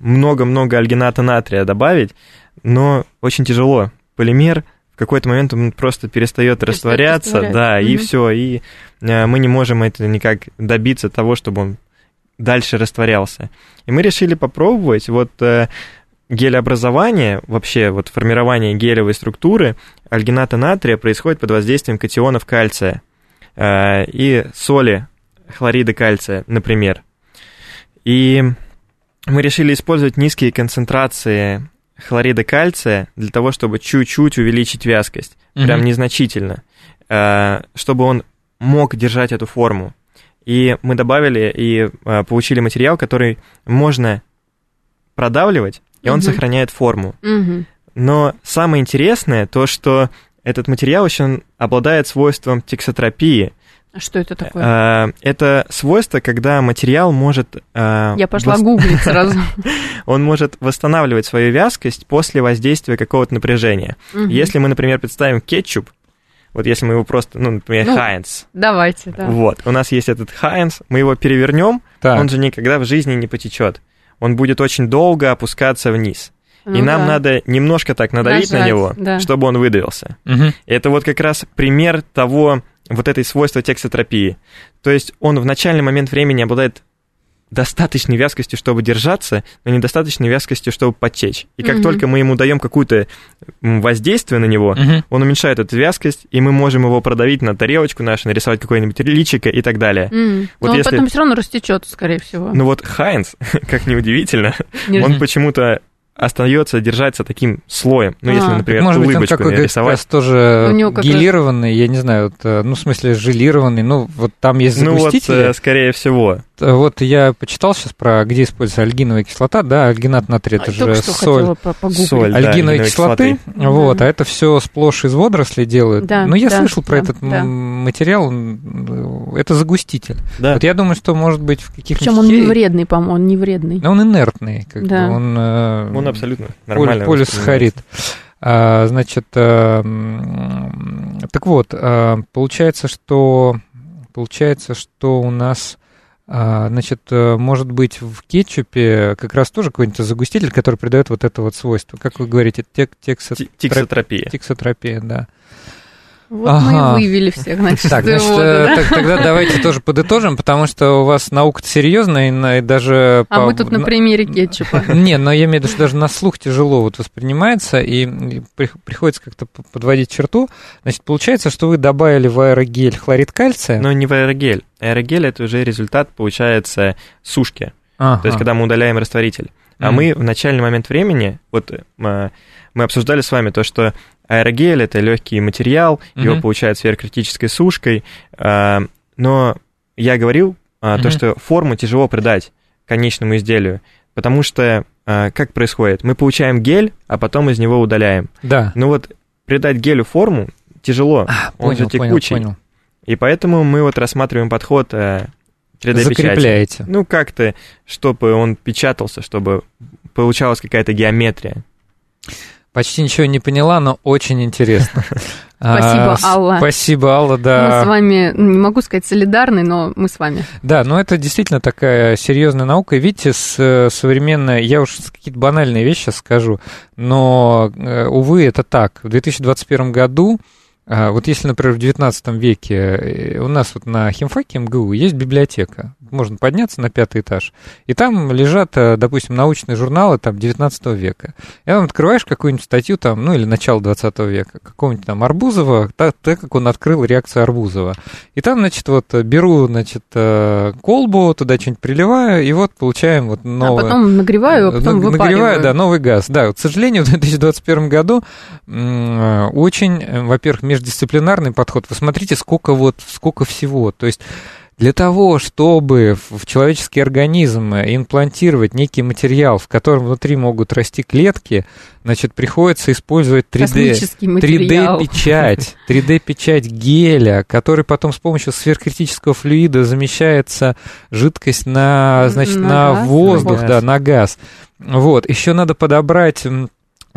много-много альгината натрия добавить, но очень тяжело. Полимер в какой-то момент он просто перестает растворяться, растворять. да, и Мгм. все, и э, мы не можем это никак добиться того, чтобы он дальше растворялся. И мы решили попробовать вот э, гелеобразование, вообще вот формирование гелевой структуры альгината натрия происходит под воздействием катионов кальция э, и соли хлорида кальция, например. И мы решили использовать низкие концентрации хлорида кальция для того, чтобы чуть-чуть увеличить вязкость, прям незначительно, э, чтобы он мог держать эту форму. И мы добавили и э, получили материал, который можно продавливать, и он Мгм. сохраняет форму. Мгм. Но самое интересное то, что этот материал еще обладает свойством тексотропии. А что это такое? Э, Это свойство, когда материал может... Я пошла вос- гуглить сразу. Он может восстанавливать свою вязкость после воздействия какого-то напряжения. Если мы, например, представим кетчуп, вот если мы его просто, ну, например, Ну, Хайнс, Давайте, да. вот, у нас есть этот Хайнс, мы его перевернем, Так. он же никогда в жизни не потечет. Он будет очень долго опускаться вниз. Ну и нам да. надо немножко так надавить на Нажать, него, да. чтобы он выдавился. Мгм. Это вот как раз пример того, вот этой свойства тексотропии. То есть он в начальный момент времени обладает достаточной вязкостью, чтобы держаться, но недостаточной вязкостью, чтобы потечь. И как Мгм. только мы ему даем какое-то воздействие на него, Мгм. он уменьшает эту вязкость, и мы можем его продавить на тарелочку нашу, нарисовать какое-нибудь личико и так далее. М. Вот Но он если- потом все равно растечет, скорее всего. Ну вот Хайнс, как неудивительно, Не- он почему-то остается держаться таким слоем. Ну, если, А. например, Может быть, он улыбочку какой-то как нарисовать. раз тоже У него как раз- гелированный, я не знаю, вот, э, ну, в смысле, желированный, ну, вот там есть Ну вот, загустители. э, скорее всего. Э, Вот я почитал сейчас про, где используется альгиновая кислота, да, альгинат натрия, это А, Только же что соль. Соль. да, Альгиновой альгиновой кислоты, кислоты. вот, а это все сплошь из водорослей делают. Да, ну, я да, слышал про да, этот да. материал, э, это загуститель. Да. Вот я думаю, что может быть в каких-нибудь... Причем он не вредный, по-моему, он не вредный. Ну, он инертный, как Да. бы, он... э, Он абсолютно нормально. полисахарид. А, значит, э, так вот, а, получается, что получается, что у нас, а, значит, э, может быть в кетчупе как раз тоже какой-нибудь загуститель, который придает вот это вот свойство. Как вы говорите, тек, тексо- Ти- Тиксотропия. тексотропия, да. Вот Ага. мы и вывели всех, значит, Так, из значит, воды, э, да? так- тогда давайте тоже подытожим, потому что у вас наука серьезная, и, на- даже... А по- мы тут на примере кетчупа. Не, но я имею в виду, что даже на слух тяжело вот воспринимается, и и при- приходится как-то подводить черту. Значит, получается, что вы добавили в аэрогель хлорид кальция. Но не в аэрогель. Аэрогель это уже результат, получается, сушки. Ага. То есть, когда мы удаляем растворитель. А мы в начальный момент времени, вот э, мы обсуждали с вами то, что аэрогель это легкий материал, его получают сверхкритической сушкой, а, но я говорил а, то, что форму тяжело придать конечному изделию, потому что а, как происходит? Мы получаем гель, а потом из него удаляем. Да. Ну вот придать гелю форму тяжело, он же Понял, понял, текучий, понял. и поэтому мы вот рассматриваем подход э, 3D-печати. Закрепляете. Ну, как-то, чтобы он печатался, чтобы получалась какая-то геометрия. Почти ничего не поняла, но очень интересно. Спасибо, А, Алла. Спасибо, Алла, Мы да. с вами, не могу сказать солидарны, но мы с вами. Да, но это действительно такая серьезная наука. И видите, с э, современной, я уж какие-то банальные вещи сейчас скажу, но, э, увы, это так. В 2021 году, вот если, например, в 19 веке э, у нас вот на химфаке МГУ есть библиотека, можно подняться на пятый этаж, и там лежат, э, допустим, научные журналы там 19 века. И там открываешь какую-нибудь статью там, ну или начало 20 века, какого-нибудь там Арбузова, так, так как он открыл реакцию Арбузова. И там, значит, вот э, беру, значит, колбу, туда что-нибудь приливаю, и вот получаем вот новое. А потом нагреваю, а потом Наг- Нагреваю, выпариваю. да, новый газ. Да, вот, к сожалению, в 2021 году очень, во-первых, междисциплинарный подход. Вы смотрите, сколько вот, сколько всего. То есть Для того, чтобы в человеческий организм имплантировать некий материал, в котором внутри могут расти клетки, значит, приходится использовать 3D, 3D-печать, 3D-печать геля, который потом с помощью сверхкритического флюида замещается жидкость на, значит, на, на газ, воздух, на да, на газ. Вот, еще надо подобрать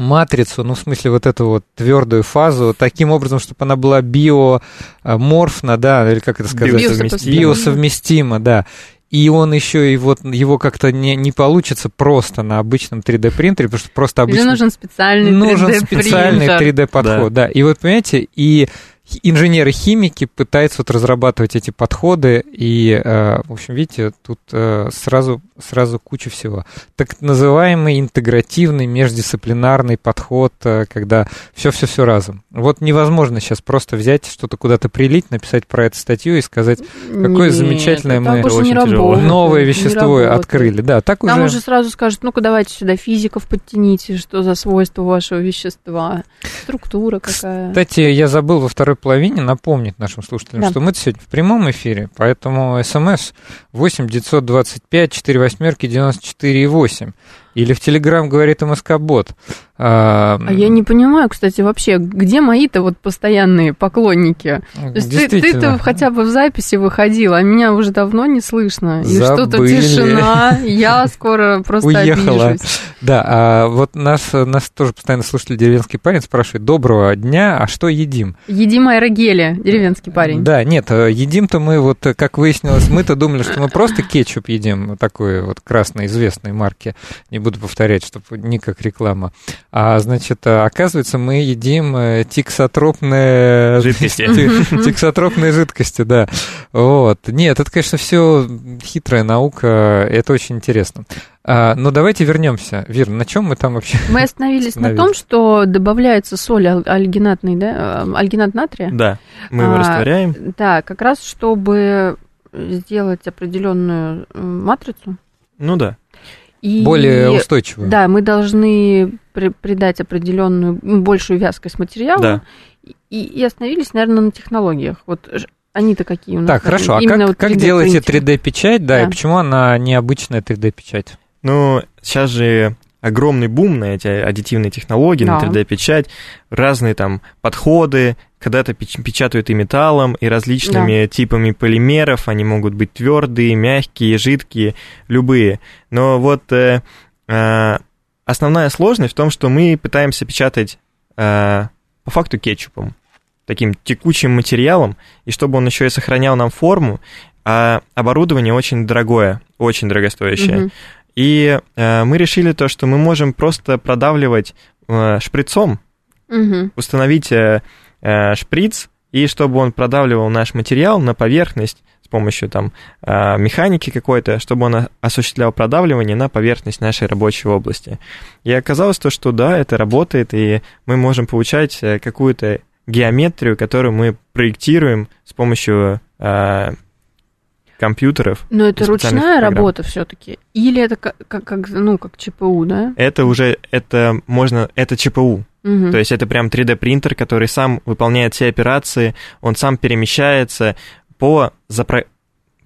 матрицу, ну, в смысле, вот эту вот твердую фазу, таким образом, чтобы она была биоморфна, да, или как это сказать? Биосовместима. Биосовместима, да. И он еще и вот его как-то не, не получится просто на обычном 3D принтере, потому что просто обычно... Или нужен специальный 3D Нужен специальный 3D подход, да. да. И вот понимаете, и инженеры-химики пытаются вот разрабатывать эти подходы, и, э, в общем, видите, тут э, сразу, сразу куча всего. Так называемый интегративный междисциплинарный подход, э, когда все-все-все разом. Вот невозможно сейчас просто взять что-то куда-то прилить, написать про это статью и сказать, какое Нет, замечательное мы очень новое вещество открыли. Да, так Там уже... уже сразу скажут, ну-ка давайте сюда физиков подтяните, что за свойства вашего вещества, структура какая. Кстати, я забыл во второй половине напомнить нашим слушателям, да. что мы сегодня в прямом эфире, поэтому смс 8 925 4 восьмерки 94 8. Или в Телеграм говорит МСК-бот. А, а я не понимаю, кстати, вообще, где мои-то вот постоянные поклонники? То есть ты, ты-то хотя бы в записи выходил, а меня уже давно не слышно. И что-то тишина, я скоро просто Уехала. обижусь. Да, а вот нас, нас тоже постоянно слушатель деревенский парень спрашивает, доброго дня, а что едим? Едим аэрогели, деревенский парень. Да, нет, э, едим-то мы, вот как выяснилось, мы-то думали, что мы просто кетчуп едим, такой вот красной известной марки, не буду повторять, чтобы не как реклама. А, значит, оказывается, мы едим э, тиксотропные жидкости. Тиксотропные жидкости, да. Вот. Нет, это, конечно, все хитрая наука, это очень интересно. А, но давайте вернемся. Вир, на чем мы там вообще? Мы остановились на том, что добавляется соль альгинатный, да, э, альгинат натрия. Да, мы его а, растворяем. Да, как раз чтобы сделать определенную матрицу. Ну да. И, более устойчивую. Да, мы должны при, придать определенную большую вязкость материала. Да. И, и остановились, наверное, на технологиях. Вот они-то какие у нас? Так, хорошо. А как, вот как делаете 3D-печать, да, да, и почему она необычная 3D-печать? Ну, сейчас же огромный бум на эти аддитивные технологии, да. на 3D-печать, разные там подходы, когда-то печатают и металлом, и различными да. типами полимеров, они могут быть твердые, мягкие, жидкие, любые. Но вот э, э, основная сложность в том, что мы пытаемся печатать э, по факту кетчупом, таким текучим материалом, и чтобы он еще и сохранял нам форму, а оборудование очень дорогое, очень дорогостоящее. Угу. И э, мы решили то, что мы можем просто продавливать э, шприцом, угу. установить э, э, шприц, и чтобы он продавливал наш материал на поверхность с помощью там э, механики какой-то, чтобы он осуществлял продавливание на поверхность нашей рабочей области. И оказалось то, что да, это работает, и мы можем получать э, какую-то геометрию, которую мы проектируем с помощью э, компьютеров. Но это ручная программ. работа все-таки? Или это как, как, ну, как ЧПУ, да? Это уже, это можно, это ЧПУ. Угу. То есть это прям 3D принтер, который сам выполняет все операции, он сам перемещается по, запро...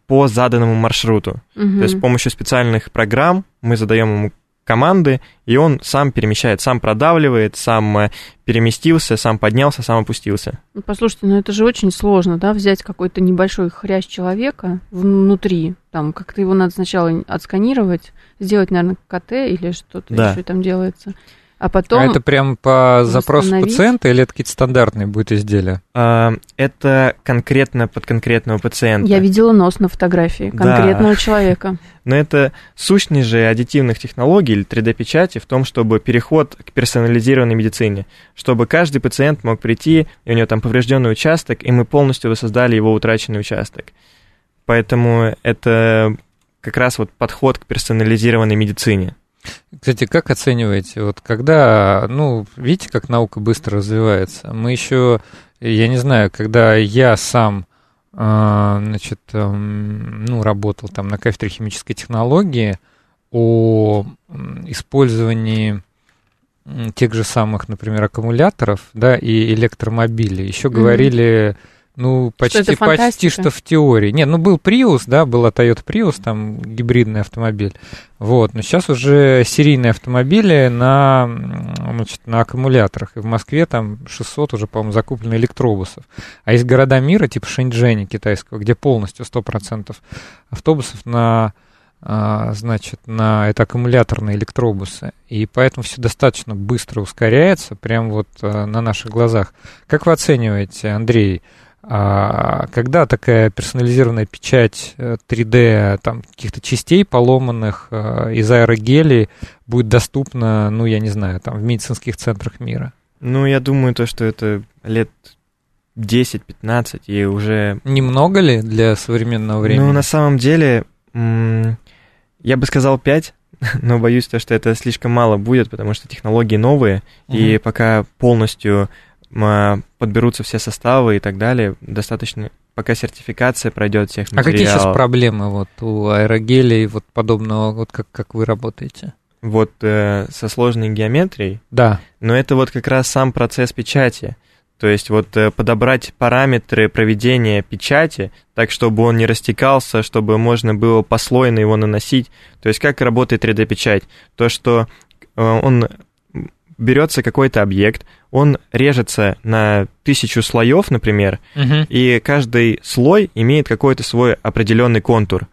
по заданному маршруту. Угу. То есть с помощью специальных программ мы задаем ему команды, и он сам перемещает, сам продавливает, сам э, переместился, сам поднялся, сам опустился. Ну, послушайте, ну это же очень сложно, да, взять какой-то небольшой хрящ человека внутри, там, как-то его надо сначала отсканировать, сделать, наверное, КТ или что-то да. еще там делается а потом... А это прям по запросу пациента или это какие-то стандартные будут изделия? А, это конкретно под конкретного пациента. Я видела нос на фотографии конкретного да. человека. Но это сущность же аддитивных технологий или 3D-печати в том, чтобы переход к персонализированной медицине, чтобы каждый пациент мог прийти, и у него там поврежденный участок, и мы полностью воссоздали его утраченный участок. Поэтому это как раз вот подход к персонализированной медицине. Кстати, как оцениваете, вот когда, ну, видите, как наука быстро развивается? Мы еще, я не знаю, когда я сам, а, значит, эм, ну, работал там на кафедре химической технологии о использовании тех же самых, например, аккумуляторов, да, и электромобилей. Еще mm-hmm. говорили Ну, почти, что почти что в теории. Нет, ну был Prius, да, была Toyota Prius, там гибридный автомобиль. Вот, но сейчас уже серийные автомобили на, значит, на аккумуляторах. И в Москве там 600 уже, по-моему, закуплено электробусов. А есть города мира, типа Шэньчжэня китайского, где полностью 100% автобусов на а, значит, на это аккумуляторные электробусы. И поэтому все достаточно быстро ускоряется, прямо вот а, на наших глазах. Как вы оцениваете, Андрей, когда такая персонализированная печать 3D э, там, каких-то частей поломанных э, из аэрогелей будет доступна, ну, я не знаю, там, в медицинских центрах мира? Ну, я думаю, то, что это лет 10-15 и уже... Немного ли для современного времени? Ну, на самом деле, я бы сказал 5, но боюсь, то, что это слишком мало будет, потому что технологии новые, угу. и пока полностью подберутся все составы и так далее, достаточно, пока сертификация пройдет всех материалов. А какие сейчас проблемы вот у аэрогелей вот подобного, вот как, как вы работаете? Вот э, со сложной геометрией? Да. Но это вот как раз сам процесс печати. То есть вот э, подобрать параметры проведения печати так, чтобы он не растекался, чтобы можно было послойно его наносить. То есть как работает 3D-печать? То, что э, он берется какой-то объект, он режется на тысячу слоев, например, uh-huh. и каждый слой имеет какой-то свой определенный контур.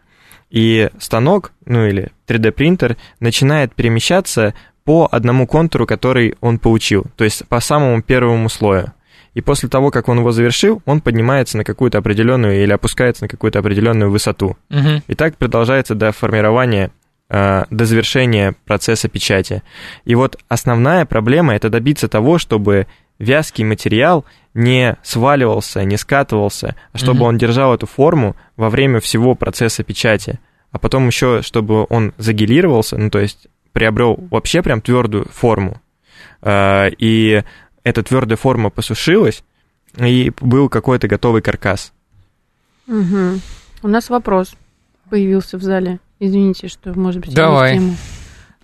И станок, ну или 3D-принтер, начинает перемещаться по одному контуру, который он получил, то есть по самому первому слою. И после того, как он его завершил, он поднимается на какую-то определенную или опускается на какую-то определенную высоту. Uh-huh. И так продолжается до формирования Э, до завершения процесса печати. И вот основная проблема – это добиться того, чтобы вязкий материал не сваливался, не скатывался, а чтобы mm-hmm. он держал эту форму во время всего процесса печати. А потом еще, чтобы он загелировался, ну то есть приобрел вообще прям твердую форму. Э, и эта твердая форма посушилась, и был какой-то готовый каркас. Угу. У нас вопрос появился в зале. Извините, что, может быть, Давай. тему.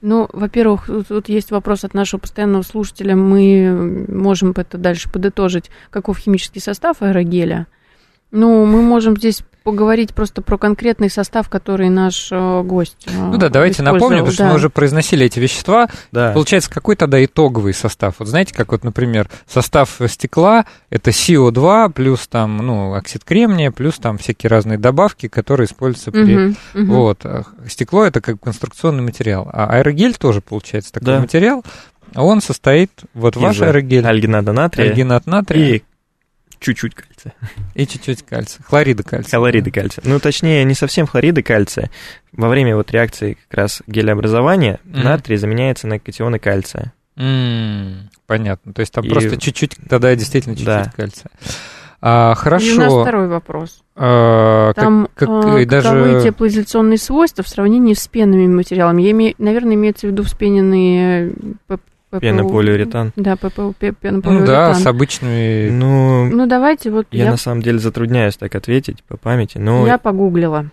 Ну, во-первых, тут есть вопрос от нашего постоянного слушателя. Мы можем это дальше подытожить. Каков химический состав аэрогеля? Ну, мы можем здесь поговорить просто про конкретный состав, который наш э, гость э, Ну да, давайте напомним, потому что мы уже произносили эти вещества. Да. Получается, какой тогда итоговый состав? Вот знаете, как вот, например, состав стекла – это СО2 плюс там, ну, оксид кремния, плюс там всякие разные добавки, которые используются при… Угу, угу. Вот. А стекло – это как конструкционный материал. А аэрогель тоже, получается, такой да. материал. Он состоит, вот Из ваш аэрогель… Альгината натрия. Альгинат натрия. И чуть-чуть кальция. И чуть-чуть кальция. Хлорида кальция. Хлорида да. кальция. Ну, точнее, не совсем хлорида кальция. Во время вот реакции как раз гелеобразования mm. натрий заменяется на катионы кальция. Mm, понятно. То есть там и... просто чуть-чуть, тогда действительно чуть-чуть да. кальция. А, хорошо. И у нас второй вопрос. А, Там как, как, а, даже... теплоизоляционные свойства в сравнении с пенными материалами. Я имею, наверное, имеется в виду вспененные ППУ. Пенополиуретан. Да, ППУ, пенополиуретан. Ну да, с обычными... Ну, ну давайте вот... Я, я на самом деле затрудняюсь так ответить по памяти, но... Я погуглила.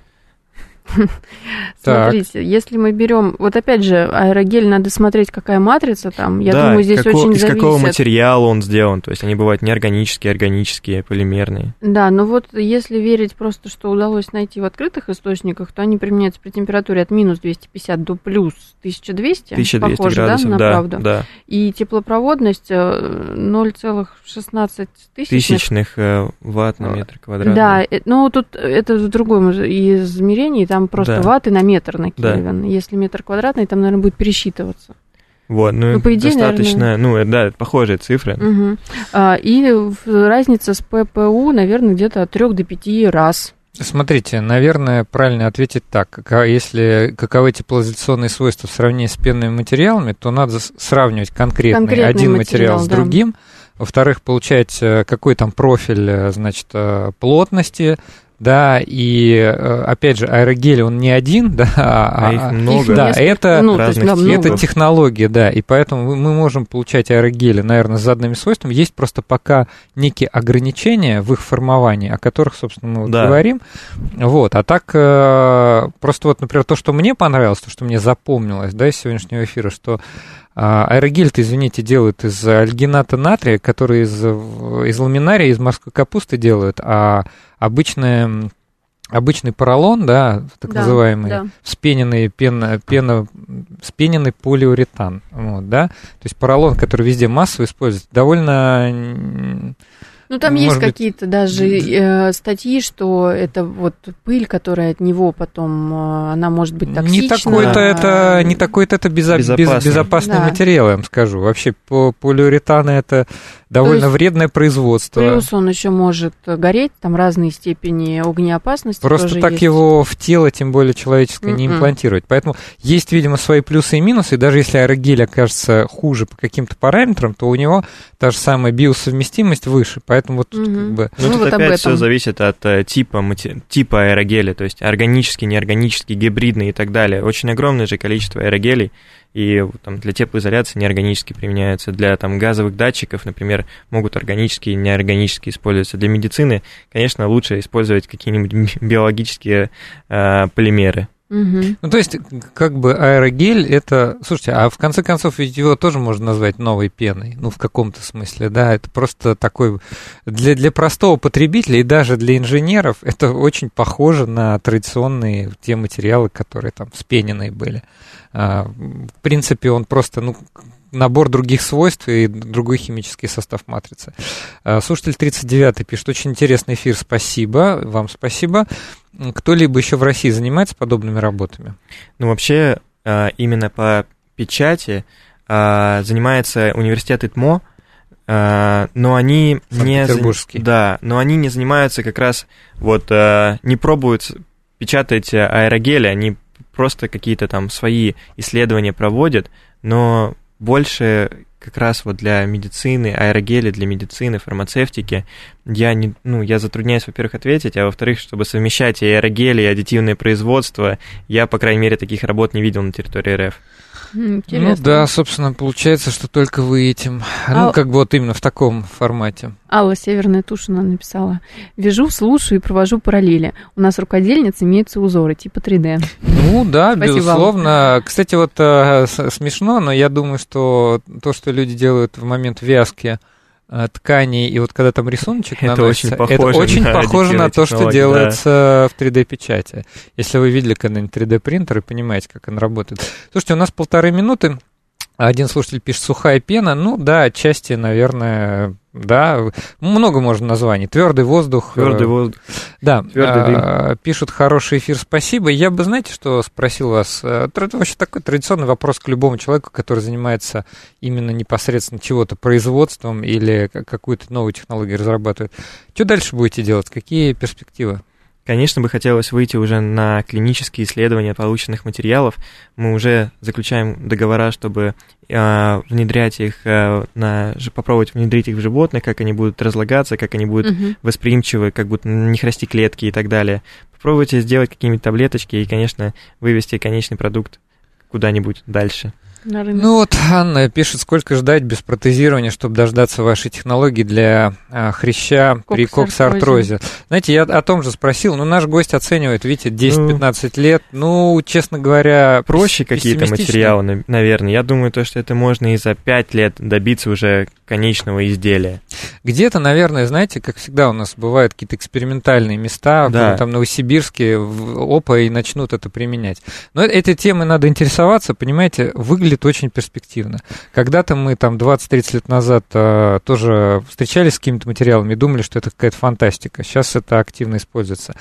Смотрите, если мы берем, вот опять же, аэрогель, надо смотреть, какая матрица там. Я да, думаю, здесь како, очень из зависит. какого материала он сделан. То есть они бывают неорганические, органические, полимерные. Да, но вот если верить просто, что удалось найти в открытых источниках, то они применяются при температуре от минус 250 до плюс 1200. 1200 похоже, градусов, да, на да, правду. Да. И теплопроводность 0,16 э, тысячных. Тысячных э, ватт на метр квадратный. Да, э, ну тут это в другом измерении, там просто да. ватты на метр на Кельвин. Да. Если метр квадратный, там, наверное, будет пересчитываться. Вот, ну, ну по идее, достаточно, наверное... ну, да, похожие цифры. Угу. А, и разница с ППУ, наверное, где-то от 3 до 5 раз. Смотрите, наверное, правильно ответить так. Если каковы теплоизоляционные свойства в сравнении с пенными материалами, то надо сравнивать конкретный, конкретный один материал, материал с другим. Во-вторых, получать, э, какой там профиль, э, значит, э, плотности, да, и э, опять же, аэрогель, он не один, да, а, а их много. да, это, ну, разных есть, да, это технология, да, и поэтому мы можем получать аэрогели, наверное, с заданными свойствами. Есть просто пока некие ограничения в их формовании, о которых, собственно, мы вот да. говорим. Вот, а так, э, просто вот, например, то, что мне понравилось, то, что мне запомнилось, да, из сегодняшнего эфира, что А аэрогель-то, извините, делают из альгината натрия, который из, из ламинария, из морской капусты делают, а обычная обычный поролон, да, так да, называемый, да. вспененный, пена, пена, вспененный полиуретан, вот, да, то есть поролон, который везде массово используется, довольно ну, там Может есть быть... какие-то даже э, статьи, что это вот пыль, которая от него потом, э, она может быть токсична. Не такой-то это, не такой-то это безо... безопасный, безопасный да. материал, я вам скажу. Вообще, по полиуретаны это довольно вредное производство. Плюс он еще может гореть, там разные степени огнеопасности. Просто так есть. его в тело, тем более человеческое, Mm-mm. не м-м. имплантировать. Поэтому есть, видимо, свои плюсы и минусы. И даже если аэрогель окажется хуже по каким-то параметрам, то у него та же самая биосовместимость выше. Поэтому вот тут как бы... Ну, ну тут вот опять все зависит от э, типа, типа аэрогеля, то есть органический, неорганический, гибридный и так далее. Очень огромное же количество аэрогелей и там, для теплоизоляции неорганические применяются, для там, газовых датчиков, например, могут органические и неорганические использоваться. Для медицины, конечно, лучше использовать какие-нибудь биологические э, полимеры. Угу. Ну, то есть, как бы аэрогель это. Слушайте, а в конце концов, ведь его тоже можно назвать новой пеной. Ну, в каком-то смысле, да. Это просто такой. Для, для простого потребителя и даже для инженеров это очень похоже на традиционные те материалы, которые там спененные были. А, в принципе, он просто, ну, набор других свойств и другой химический состав матрицы. А, слушатель 39 пишет, очень интересный эфир, спасибо, вам спасибо. Кто-либо еще в России занимается подобными работами? Ну, вообще, а, именно по печати занимается университет ИТМО, но они не да, но они не занимаются как раз вот не пробуют печатать аэрогели, они просто какие-то там свои исследования проводят, но больше как раз вот для медицины, аэрогели для медицины, фармацевтики, я, не, ну, я затрудняюсь, во-первых, ответить, а во-вторых, чтобы совмещать и аэрогели, и аддитивное производство, я, по крайней мере, таких работ не видел на территории РФ. Интересно. Ну да, собственно, получается, что только вы этим. А... Ну, как бы вот именно в таком формате. Алла Северная Тушина написала. Вяжу, слушаю и провожу параллели. У нас рукодельниц имеются узоры типа 3D. Ну да, Спасибо безусловно. Вам. Кстати, вот э, смешно, но я думаю, что то, что люди делают в момент вязки, тканей, и вот когда там рисуночек это наносится, очень похоже, это очень на, похоже на то, что делается да. в 3D-печати. Если вы видели когда-нибудь 3D-принтер и понимаете, как он работает. Слушайте, у нас полторы минуты. Один слушатель пишет «сухая пена». Ну да, отчасти, наверное, да, много можно названий. Твердый воздух. Твердый э, воздух. Да, Твердый дым. А, пишут хороший эфир, спасибо. Я бы, знаете, что спросил вас? Это вообще такой традиционный вопрос к любому человеку, который занимается именно непосредственно чего-то производством или какую-то новую технологию разрабатывает. Что дальше будете делать? Какие перспективы? Конечно, бы хотелось выйти уже на клинические исследования полученных материалов. Мы уже заключаем договора, чтобы э, внедрять их, э, на, попробовать внедрить их в животных, как они будут разлагаться, как они будут угу. восприимчивы, как будут не храсти клетки и так далее. Попробуйте сделать какие-нибудь таблеточки и, конечно, вывести конечный продукт куда-нибудь дальше на рынок. Ну вот Анна пишет, сколько ждать без протезирования, чтобы дождаться вашей технологии для а, хряща Кокс при коксартрозе. Знаете, я о том же спросил, но наш гость оценивает, видите, 10-15 ну, лет. Ну, честно говоря, проще какие-то материалы, наверное. Я думаю, то, что это можно и за 5 лет добиться уже конечного изделия. Где-то, наверное, знаете, как всегда у нас бывают какие-то экспериментальные места, да. там в Новосибирске, в ОПА и начнут это применять. Но этой темой надо интересоваться, понимаете, выглядит выглядит очень перспективно. Когда-то мы там 20-30 лет назад а, тоже встречались с какими-то материалами и думали, что это какая-то фантастика. Сейчас это активно используется.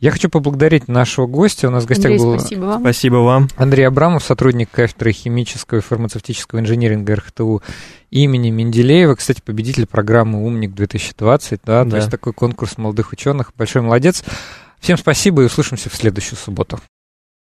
Я хочу поблагодарить нашего гостя. У нас в гостях Андрей, был... Спасибо вам. Спасибо вам. Андрей Абрамов, сотрудник кафедры химического и фармацевтического инжиниринга РХТУ имени Менделеева, кстати, победитель программы «Умник-2020», да, да, то есть такой конкурс молодых ученых. Большой молодец. Всем спасибо и услышимся в следующую субботу.